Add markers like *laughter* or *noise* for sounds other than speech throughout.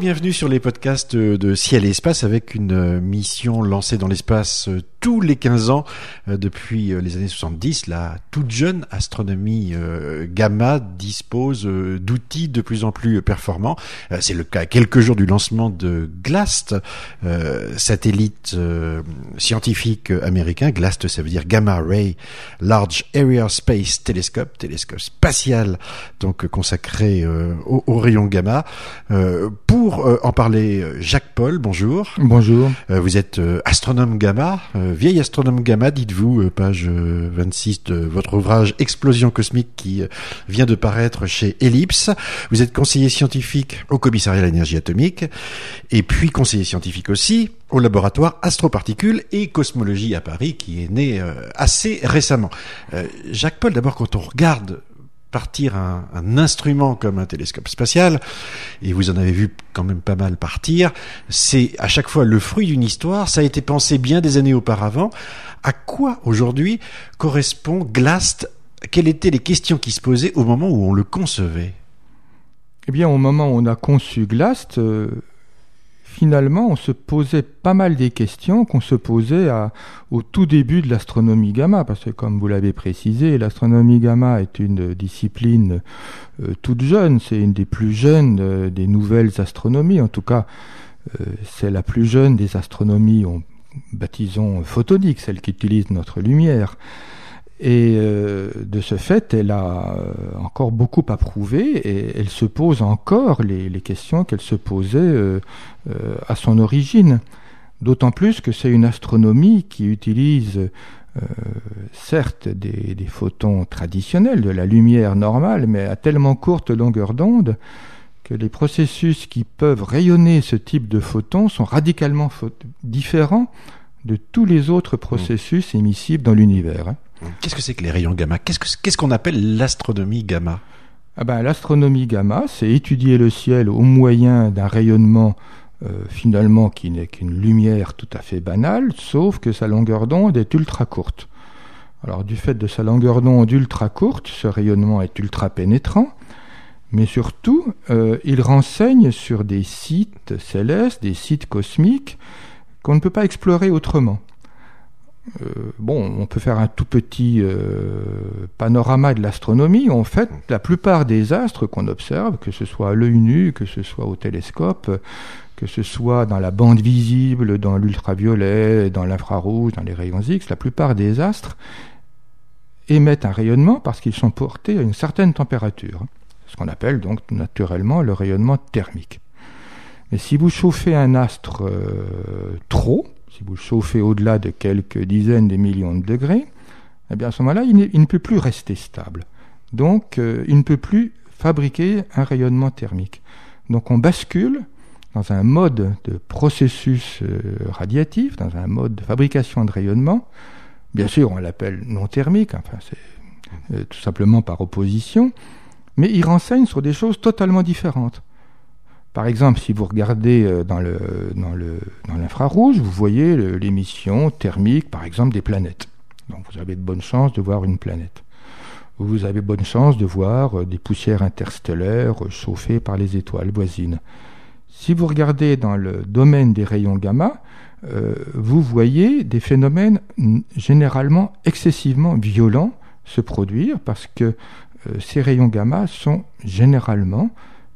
Bienvenue sur les podcasts de Ciel et Espace avec une mission lancée dans l'espace tous les 15 ans euh, depuis euh, les années 70. La toute jeune astronomie euh, gamma dispose d'outils de plus en plus performants. C'est le cas quelques jours du lancement de GLAST, satellite scientifique américain. GLAST, ça veut dire Gamma Ray Large Area Space Telescope, télescope spatial donc consacré aux au rayons gamma. pour en parler, Jacques Paul, bonjour. Bonjour. vous êtes astronome gamma vieil astronome gamma, dites-vous, euh, page 26 euh, de votre ouvrage Explosion cosmique qui euh, vient de paraître chez Ellipse. Vous êtes conseiller scientifique au commissariat à l'énergie atomique et puis conseiller scientifique aussi au laboratoire Astroparticules et Cosmologie à Paris qui est né assez récemment. Jacques Paul, d'abord quand on regarde partir un, instrument comme un télescope spatial, et vous en avez vu quand même pas mal partir, c'est à chaque fois le fruit d'une histoire, ça a été pensé bien des années auparavant. À quoi aujourd'hui correspond GLAST? Quelles étaient les questions qui se posaient au moment où on le concevait? Eh bien, au moment où on a conçu GLAST, euh, finalement, on se posait pas mal des questions qu'on se posait au tout début de l'astronomie gamma, parce que comme vous l'avez précisé, l'astronomie gamma est une discipline euh, toute jeune, c'est une des plus jeunes euh, des nouvelles astronomies, en tout cas, euh, c'est la plus jeune des astronomies, on, baptisons photoniques, celle qui utilise notre lumière. Et euh, de ce fait, elle a euh, encore beaucoup à prouver et elle se pose encore les, les questions qu'elle se posait euh, à son origine. D'autant plus que c'est une astronomie qui utilise certes des, des, photons traditionnels, de la lumière normale, mais à tellement courte longueur d'onde que les processus qui peuvent rayonner ce type de photons sont radicalement différents de tous les autres processus émissibles dans l'univers. Qu'est-ce que c'est que les rayons gamma? Qu'est-ce qu'on appelle l'astronomie gamma? Ah ben, L'astronomie gamma, c'est étudier le ciel au moyen d'un rayonnement euh, finalement qui n'est qu'une lumière tout à fait banale, sauf que sa longueur d'onde est ultra courte. Alors du fait de sa longueur d'onde ultra courte, ce rayonnement est ultra pénétrant, mais surtout, euh, il renseigne sur des sites célestes, des sites cosmiques qu'on ne peut pas explorer autrement. Euh, bon, on peut faire un tout petit euh, panorama de l'astronomie. En fait, la plupart des astres qu'on observe, que ce soit à l'œil nu, que ce soit au télescope, que ce soit dans la bande visible, dans l'ultraviolet, dans l'infrarouge, dans les rayons X, la plupart des astres émettent un rayonnement parce qu'ils sont portés à une certaine température, ce qu'on appelle donc naturellement le rayonnement thermique. Mais si vous chauffez un astre euh, trop, si vous le chauffez au-delà de quelques dizaines de millions de degrés, eh bien à ce moment-là, il, ne peut plus rester stable. Donc, euh, il ne peut plus fabriquer un rayonnement thermique. Donc, on bascule dans un mode de processus euh, radiatif, dans un mode de fabrication de rayonnement. Bien sûr, on l'appelle non thermique, enfin, c'est euh, tout simplement par opposition, mais il renseigne sur des choses totalement différentes. Par exemple, si vous regardez euh, dans l'infrarouge, vous voyez l'émission thermique, par exemple, des planètes. Donc vous avez de bonnes chances de voir une planète. Vous avez de bonnes chances de voir euh, des poussières interstellaires chauffées par les étoiles voisines. Si vous regardez dans le domaine des rayons gamma, euh, vous voyez des phénomènes généralement excessivement violents se produire parce que ces rayons gamma sont généralement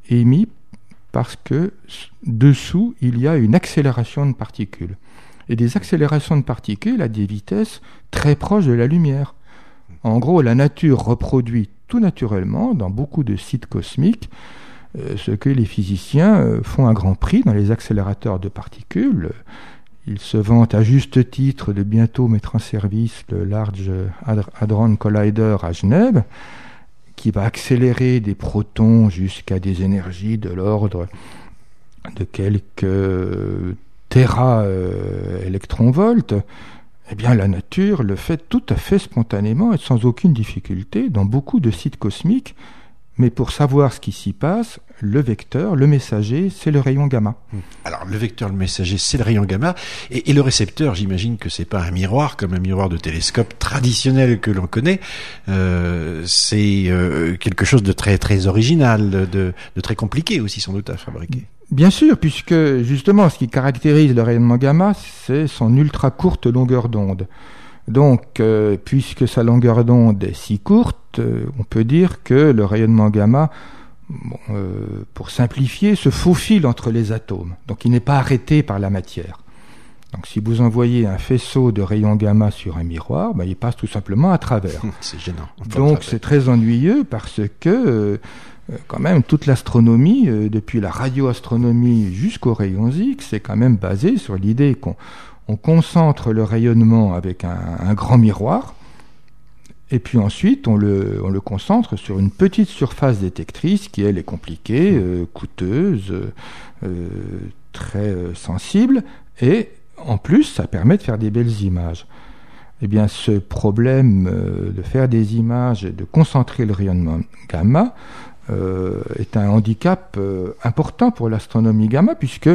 émis parce que dessous, il y a une accélération de particules. Et des accélérations de particules à des vitesses très proches de la lumière. En gros, la nature reproduit tout naturellement, dans beaucoup de sites cosmiques, euh, ce que les physiciens euh, font à grand prix dans les accélérateurs de particules. Ils se vantent à juste titre de bientôt mettre en service le Large Hadron Collider à Genève qui va accélérer des protons jusqu'à des énergies de l'ordre de quelques téra euh, électronvolts, eh bien la nature le fait tout à fait spontanément et sans aucune difficulté dans beaucoup de sites cosmiques mais pour savoir ce qui s'y passe, le vecteur, le messager, c'est le rayon gamma. Alors le vecteur, le messager, c'est le rayon gamma, et, le récepteur, j'imagine que c'est pas un miroir comme un miroir de télescope traditionnel que l'on connaît. Euh, c'est euh, quelque chose de très très original, de, de, très compliqué aussi sans doute à fabriquer. Bien sûr, puisque justement, ce qui caractérise le rayonnement gamma, c'est son ultra courte longueur d'onde. Donc, euh, puisque sa longueur d'onde est si courte, euh, on peut dire que le rayonnement gamma, euh, pour simplifier, se faufile entre les atomes. Donc, il n'est pas arrêté par la matière. Donc, si vous envoyez un faisceau de rayons gamma sur un miroir, ben, il passe tout simplement à travers. *laughs* c'est gênant. Donc, c'est très ennuyeux parce que quand même toute l'astronomie, euh, depuis la radioastronomie jusqu'aux rayons X, c'est quand même basé sur l'idée qu'on on concentre le rayonnement avec un, grand miroir, et puis ensuite on le, on le, concentre sur une petite surface détectrice qui elle est compliquée, euh, coûteuse, très sensible, et en plus ça permet de faire des belles images. Eh bien, ce problème de faire des images et de concentrer le rayonnement gamma, euh, est un handicap euh, important pour l'astronomie gamma, puisque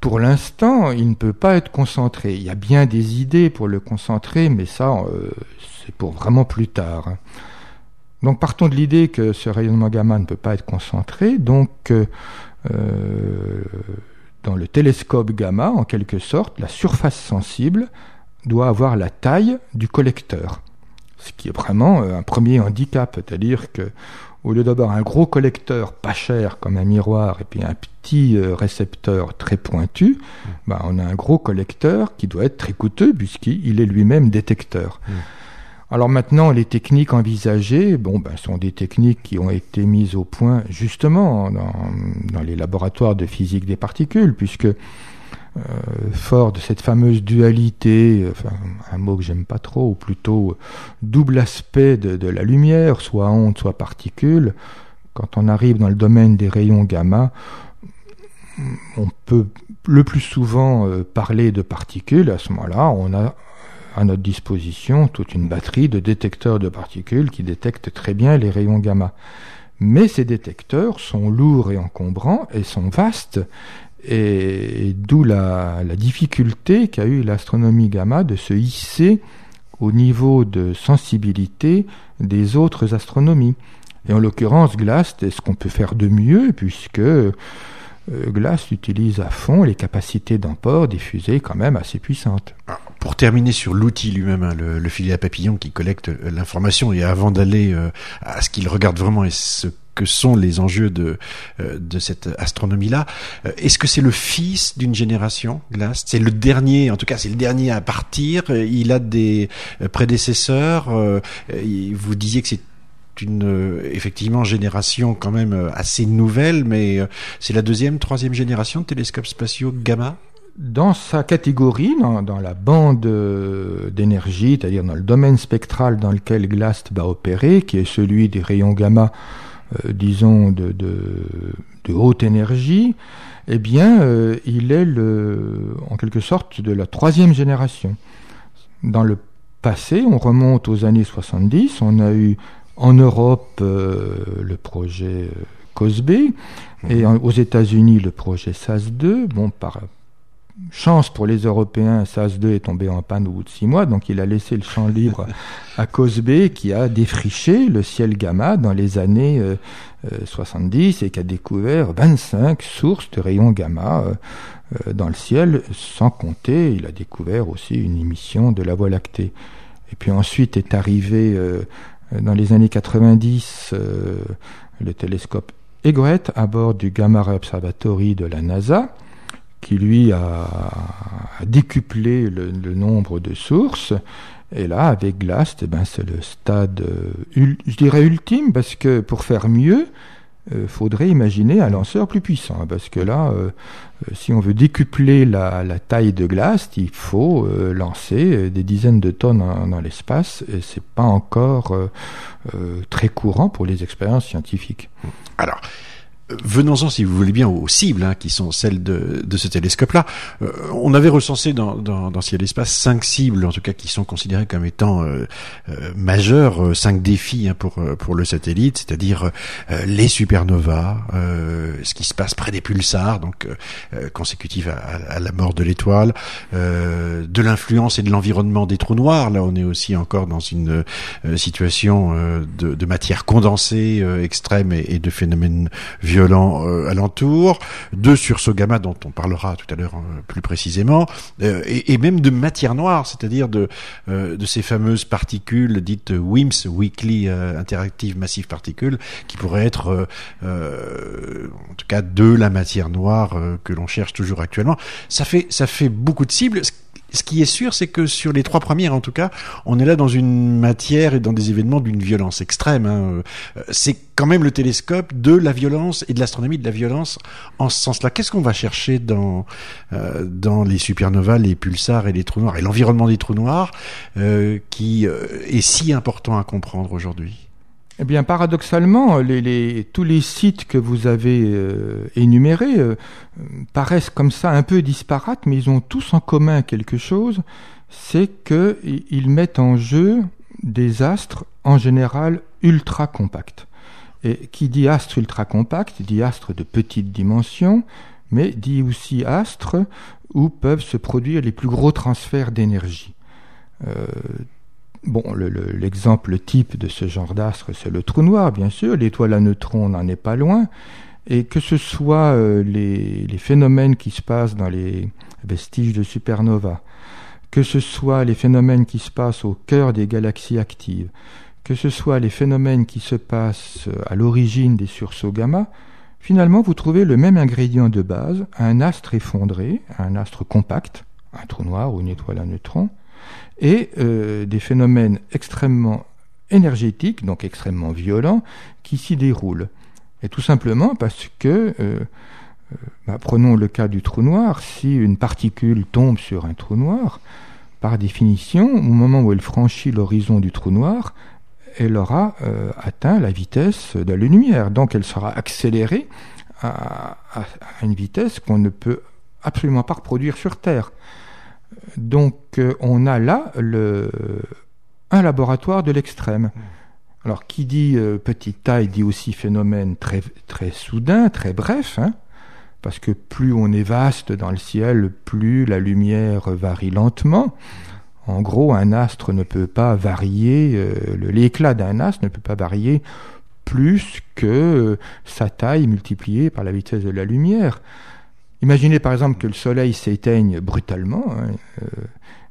pour l'instant, il ne peut pas être concentré. Il y a bien des idées pour le concentrer, mais ça, euh, c'est pour vraiment plus tard. Donc partons de l'idée que ce rayonnement gamma ne peut pas être concentré. Donc dans le télescope gamma, en quelque sorte, la surface sensible doit avoir la taille du collecteur. Ce qui est vraiment un premier handicap, c'est-à-dire que au lieu d'avoir un gros collecteur pas cher comme un miroir et puis un petit euh, récepteur très pointu, bah, on a un gros collecteur qui doit être très coûteux puisqu'il est lui-même détecteur. Mm. Alors maintenant, les techniques envisagées, bon, ben, sont des techniques qui ont été mises au point justement dans, dans les laboratoires de physique des particules, puisque euh, fort de cette fameuse dualité, un mot que j'aime pas trop, ou plutôt double aspect de, la lumière, soit onde, soit particule. Quand on arrive dans le domaine des rayons gamma, on peut le plus souvent euh, parler de particules. À ce moment-là, on a à notre disposition toute une batterie de détecteurs de particules qui détectent très bien les rayons gamma. Mais ces détecteurs sont lourds et encombrants et sont vastes et, d'où la, difficulté qu'a eu l'astronomie gamma de se hisser au niveau de sensibilité des autres astronomies. Et en l'occurrence, GLAST est ce qu'on peut faire de mieux, puisque euh, GLAST utilise à fond les capacités d'emport diffusées quand même assez puissantes. Pour terminer sur l'outil lui-même, hein, le, filet à papillon qui collecte euh, l'information, et avant d'aller euh, à ce qu'il regarde vraiment et ce que sont les enjeux de, euh, de cette astronomie-là. Euh, est-ce que c'est le fils d'une génération, Glass? C'est le dernier, en tout cas, c'est le dernier à partir. Euh, il a des prédécesseurs. Vous disiez que c'est une effectivement génération quand même assez nouvelle, mais c'est la deuxième, troisième génération de télescopes spatiaux gamma? Dans sa catégorie, dans, dans la bande d'énergie, c'est-à-dire dans le domaine spectral dans lequel GLAST va opérer, qui est celui des rayons gamma disons, de, de, haute énergie, eh bien, euh, il est le, en quelque sorte de la troisième génération. Dans le passé, on remonte aux années 70, on a eu en Europe euh, le projet COSB et aux États-Unis le projet SAS2. Bon, par, chance pour les Européens, SAS2 est tombé en panne au bout de six mois, donc il a laissé le champ libre à Cosby qui a défriché le ciel gamma dans les années 70 euh, euh, et qui a découvert 25 sources de rayons gamma euh, dans le ciel, sans compter, il a découvert aussi une émission de la Voie lactée. Et puis ensuite est arrivé dans les années 90 le télescope Egoet à bord du Gamma Ray Observatory de la NASA qui lui a, décuplé le, nombre de sources. Et là, avec Glast, eh ben, c'est le stade, euh, je dirais ultime, parce que pour faire mieux, euh, faudrait imaginer un lanceur plus puissant. Parce que là, euh, si on veut décupler la, taille de Glast, il faut lancer des dizaines de tonnes dans l'espace, et c'est pas encore très courant pour les expériences scientifiques. Alors, Venons-en, si vous voulez bien, aux cibles, hein, qui sont celles de, de ce télescope-là. Euh, on avait recensé dans, dans, dans Ciel Espace cinq cibles, en tout cas, qui sont considérées comme étant euh, euh majeures, euh, cinq défis hein, pour pour le satellite, c'est-à-dire les supernovas, ce qui se passe près des pulsars, donc consécutif à, à, la mort de l'étoile, de l'influence et de l'environnement des trous noirs. Là, on est aussi encore dans une situation de, de, matière condensée extrême et, et de phénomènes violents violents alentour, de sursauts gamma dont on parlera tout à l'heure plus précisément, et, et, même de matière noire, c'est-à-dire de, de ces fameuses particules dites WIMS, Weekly Interactive Massive Particle, qui pourraient être en tout cas de la matière noire que l'on cherche toujours actuellement. Ça fait, ça fait beaucoup de cibles ce qui est sûr, c'est que sur les trois premières, en tout cas, on est là dans une matière et dans des événements d'une violence extrême. Hein. Euh, c'est quand même le télescope de la violence et de l'astronomie de la violence en ce sens-là. Qu'est-ce qu'on va chercher dans euh, dans les supernovas, les pulsars et les trous noirs et l'environnement des trous noirs euh, qui est si important à comprendre aujourd'hui? Eh bien, paradoxalement, tous les sites que vous avez euh, énumérés euh, paraissent comme ça un peu disparates, mais ils ont tous en commun quelque chose, c'est qu'ils mettent en jeu des astres en général ultra compacts. Et qui dit astre ultra compact dit astre de petite dimension, mais dit aussi astre où peuvent se produire les plus gros transferts d'énergie. Euh, Bon, l'exemple type de ce genre d'astre, c'est le trou noir, bien sûr. L'étoile à neutrons n'en est pas loin. Et que ce soit euh, les, phénomènes qui se passent dans les vestiges de supernova, que ce soit les phénomènes qui se passent au cœur des galaxies actives, que ce soit les phénomènes qui se passent à l'origine des sursauts gamma, finalement vous trouvez le même ingrédient de base, un astre effondré, un astre compact, un trou noir ou une étoile à neutrons, et euh, des phénomènes extrêmement énergétiques, donc extrêmement violents, qui s'y déroulent. Et tout simplement parce que, euh, euh, bah, prenons le cas du trou noir, si une particule tombe sur un trou noir, par définition, au moment où elle franchit l'horizon du trou noir, elle aura atteint la vitesse de la lumière. Donc elle sera accélérée à une vitesse qu'on ne peut absolument pas reproduire sur Terre. Donc euh, on a là un laboratoire de l'extrême. Alors qui dit euh, petite taille dit aussi phénomène très, très soudain, très bref, hein, parce que plus on est vaste dans le ciel, plus la lumière varie lentement. En gros, un astre ne peut pas varier, euh, l'éclat d'un astre ne peut pas varier plus que sa taille multipliée par la vitesse de la lumière. Imaginez par exemple que le Soleil s'éteigne brutalement. Hein, euh,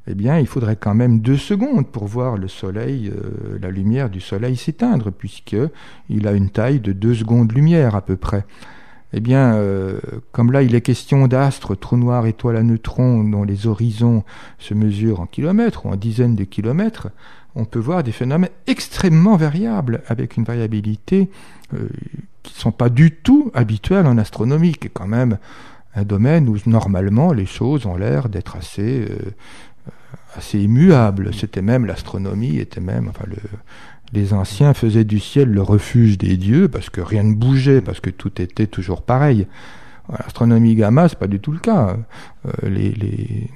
eh bien, il faudrait quand même deux secondes pour voir le Soleil, euh, la lumière du Soleil s'éteindre, puisque il a une taille de deux secondes lumière à peu près. Eh bien, euh, comme là, il est question d'astres, trous noirs, étoiles à neutrons, dont les horizons se mesurent en kilomètres ou en dizaines de kilomètres, on peut voir des phénomènes extrêmement variables, avec une variabilité qui ne sont pas du tout habituelles en astronomie, qui est quand même un domaine où normalement les choses ont l'air d'être assez, euh, assez immuables. C'était même l'astronomie, était même, enfin le, les anciens faisaient du ciel le refuge des dieux parce que rien ne bougeait, parce que tout était toujours pareil. L'astronomie gamma, c'est pas du tout le cas. Euh, les,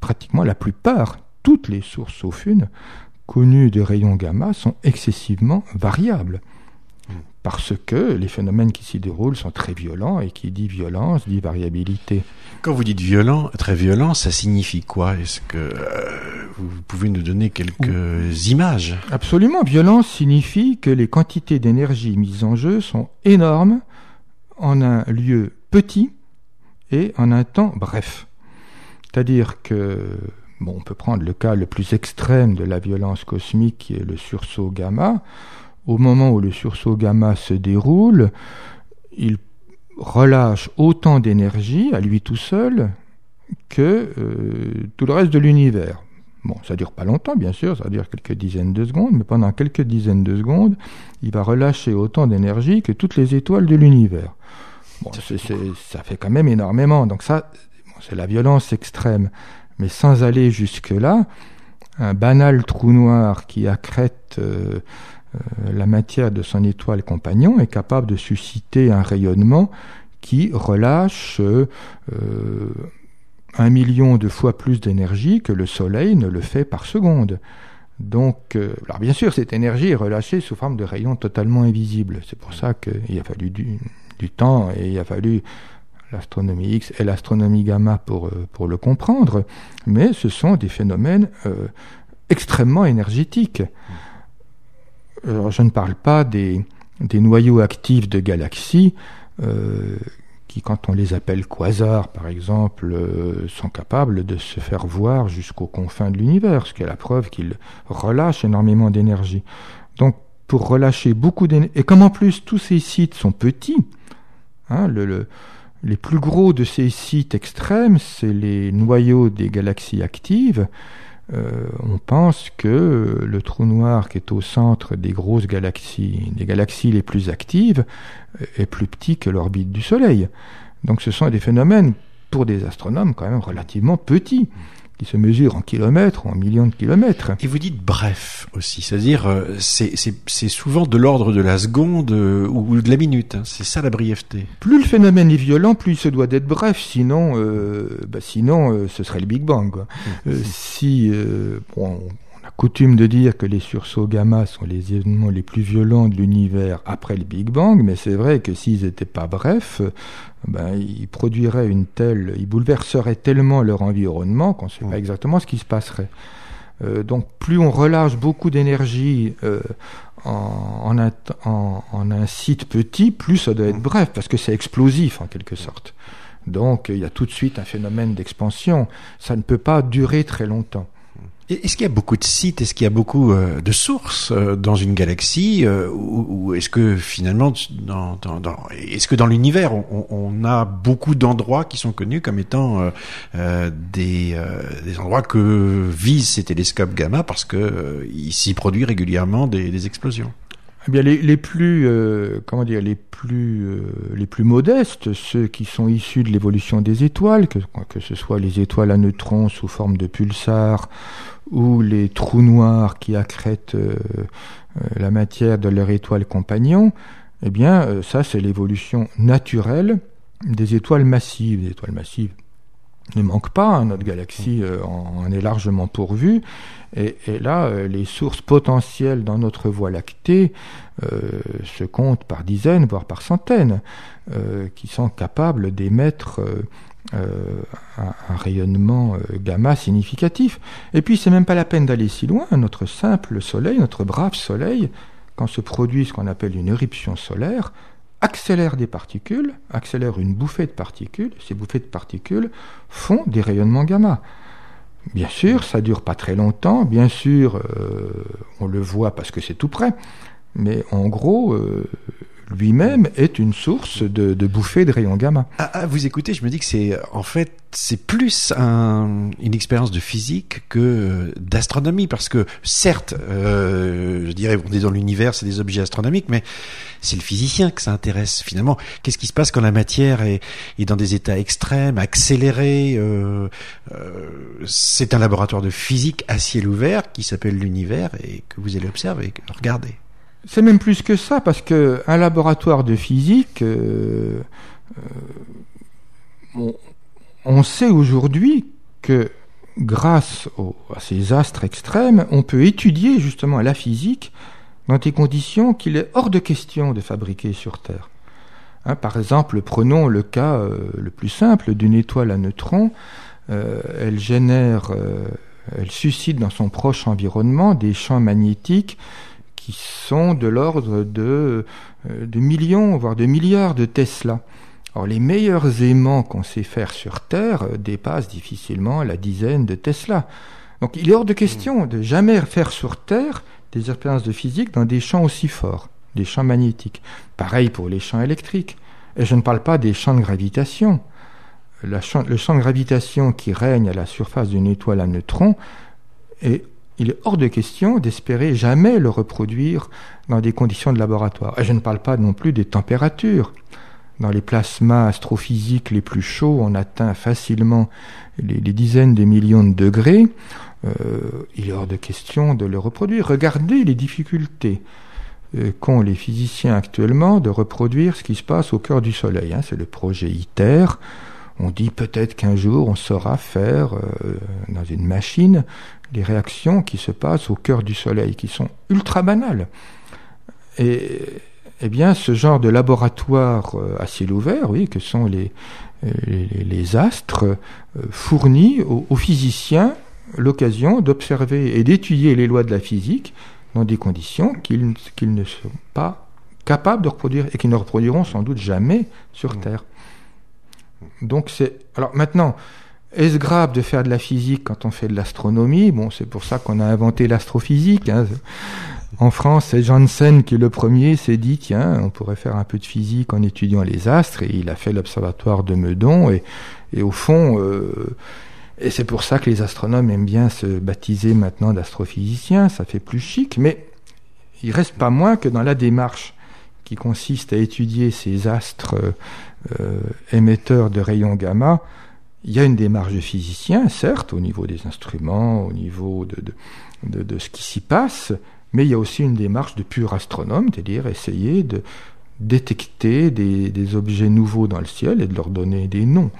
pratiquement la plupart, toutes les sources sauf une, connues des rayons gamma sont excessivement variables parce que les phénomènes qui s'y déroulent sont très violents et qui dit violence dit variabilité. Quand vous dites violent, très violent, ça signifie quoi? Est-ce que euh, vous pouvez nous donner quelques images? Absolument, violence signifie que les quantités d'énergie mises en jeu sont énormes en un lieu petit et en un temps bref. C'est-à-dire que bon, on peut prendre le cas le plus extrême de la violence cosmique qui est le sursaut gamma au moment où le sursaut gamma se déroule, il relâche autant d'énergie à lui tout seul que euh, tout le reste de l'univers. Bon, ça dure pas longtemps, bien sûr, ça dure quelques dizaines de secondes, mais pendant quelques dizaines de secondes, il va relâcher autant d'énergie que toutes les étoiles de l'univers. Bon, ça fait quand même énormément. Donc ça, c'est la violence extrême. Mais sans aller jusque-là, un banal trou noir qui accrète euh, la matière de son étoile compagnon est capable de susciter un rayonnement qui relâche euh, un million de fois plus d'énergie que le Soleil ne le fait par seconde. Donc, euh, alors bien sûr, cette énergie est relâchée sous forme de rayons totalement invisibles. C'est pour ça qu'il a fallu du, temps et il a fallu l'astronomie X et l'astronomie gamma pour le comprendre. Mais ce sont des phénomènes extrêmement énergétiques je ne parle pas des, noyaux actifs de galaxies qui, quand on les appelle quasars, par exemple, sont capables de se faire voir jusqu'aux confins de l'univers, ce qui est la preuve qu'ils relâchent énormément d'énergie. Donc, pour relâcher beaucoup d'énergie, et comme en plus tous ces sites sont petits, hein, le, les plus gros de ces sites extrêmes, c'est les noyaux des galaxies actives. Euh, on pense que le trou noir qui est au centre des grosses galaxies, des galaxies les plus actives, est plus petit que l'orbite du Soleil. Donc ce sont des phénomènes, pour des astronomes, quand même relativement petits qui se mesure en kilomètres ou en millions de kilomètres. Et vous dites bref aussi, c'est-à-dire euh, c'est souvent de l'ordre de la seconde euh, ou de la minute, hein. c'est ça la brièveté. Plus le phénomène est violent, plus il se doit d'être bref, sinon, euh, bah sinon ce serait le Big Bang. Quoi. Mmh. si bon, coutume de dire que les sursauts gamma sont les événements les plus violents de l'univers après le Big Bang, mais c'est vrai que s'ils n'étaient pas brefs, ben, ils produiraient une telle, ils bouleverseraient tellement leur environnement qu'on ne sait pas exactement ce qui se passerait. Euh, donc plus on relâche beaucoup d'énergie euh, en, en, en, un site petit, plus ça doit être bref, parce que c'est explosif en quelque sorte. Donc il y a tout de suite un phénomène d'expansion. Ça ne peut pas durer très longtemps. Est-ce qu'il y a beaucoup de sites, est-ce qu'il y a beaucoup euh, de sources euh, dans une galaxie, euh, ou, est-ce que finalement, dans, est-ce que dans l'univers, on, a beaucoup d'endroits qui sont connus comme étant des, endroits que visent ces télescopes gamma parce que s'y produit régulièrement des explosions? Eh bien, les, plus, comment dire, les plus, les plus modestes, ceux qui sont issus de l'évolution des étoiles, que, que ce soit les étoiles à neutrons sous forme de pulsars ou les trous noirs qui accrètent euh, euh, la matière de leur étoile compagnon, eh bien, euh, ça, c'est l'évolution naturelle des étoiles massives. Les étoiles massives ne manquent pas, hein, notre galaxie en, est largement pourvue, et, là, les sources potentielles dans notre Voie lactée se comptent par dizaines, voire par centaines, qui sont capables d'émettre euh, un, rayonnement euh, gamma significatif. Et puis, c'est même pas la peine d'aller si loin. Notre simple Soleil, notre brave Soleil, quand se produit ce qu'on appelle une éruption solaire, accélère des particules, accélère une bouffée de particules. Ces bouffées de particules font des rayonnements gamma. Bien sûr, ça dure pas très longtemps. Bien sûr, euh, on le voit parce que c'est tout près. Mais en gros, lui-même est une source de, de bouffées de rayons gamma. À, vous écoutez, je me dis que c'est en fait c'est plus un, une expérience de physique que d'astronomie parce que certes, euh, je dirais on est dans l'univers, c'est des objets astronomiques, mais c'est le physicien que ça intéresse finalement. Qu'est-ce qui se passe quand la matière est, est dans des états extrêmes, accélérés euh, euh, C'est un laboratoire de physique à ciel ouvert qui s'appelle l'univers et que vous allez observer, regarder. C'est même plus que ça, parce que un laboratoire de physique, euh, euh, on, sait aujourd'hui que grâce à ces astres extrêmes, on peut étudier justement la physique dans des conditions qu'il est hors de question de fabriquer sur Terre. Hein, par exemple, prenons le cas euh, le plus simple d'une étoile à neutrons. elle génère, elle suscite dans son proche environnement des champs magnétiques qui sont de l'ordre de, euh, de millions, voire de milliards de Tesla. Or, les meilleurs aimants qu'on sait faire sur Terre euh, dépassent difficilement la dizaine de Tesla. Donc, il est hors de question de jamais faire sur Terre des expériences de physique dans des champs aussi forts, des champs magnétiques. Pareil pour les champs électriques. Et je ne parle pas des champs de gravitation. le champ de gravitation qui règne à la surface d'une étoile à neutrons est il est hors de question d'espérer jamais le reproduire dans des conditions de laboratoire. Et je ne parle pas non plus des températures. Dans les plasmas astrophysiques les plus chauds, on atteint facilement les, dizaines de millions de degrés. Euh, il est hors de question de le reproduire. Regardez les difficultés euh, qu'ont les physiciens actuellement de reproduire ce qui se passe au cœur du Soleil. Hein. C'est le projet ITER. On dit peut-être qu'un jour on saura faire euh, dans une machine les réactions qui se passent au cœur du Soleil, qui sont ultra banales. Et eh bien, ce genre de laboratoire euh, à ciel ouvert, oui, que sont les, les, astres, euh, fournit aux, physiciens l'occasion d'observer et d'étudier les lois de la physique dans des conditions qu'ils ne sont pas capables de reproduire et qui ne reproduiront sans doute jamais sur mmh. Terre. Donc c'est alors maintenant est-ce grave de faire de la physique quand on fait de l'astronomie? Bon, c'est pour ça qu'on a inventé l'astrophysique. Hein. En France, c'est Janssen qui, le premier, s'est dit, tiens, on pourrait faire un peu de physique en étudiant les astres, et il a fait l'observatoire de Meudon, et, et au fond, euh, et c'est pour ça que les astronomes aiment bien se baptiser maintenant d'astrophysiciens, ça fait plus chic, mais il reste pas moins que dans la démarche qui consiste à étudier ces astres euh, émetteurs de rayons gamma, il y a une démarche de physicien, certes, au niveau des instruments, au niveau de, de, de, ce qui s'y passe, mais il y a aussi une démarche de pur astronome, c'est-à-dire essayer de détecter des, des objets nouveaux dans le ciel et de leur donner des noms.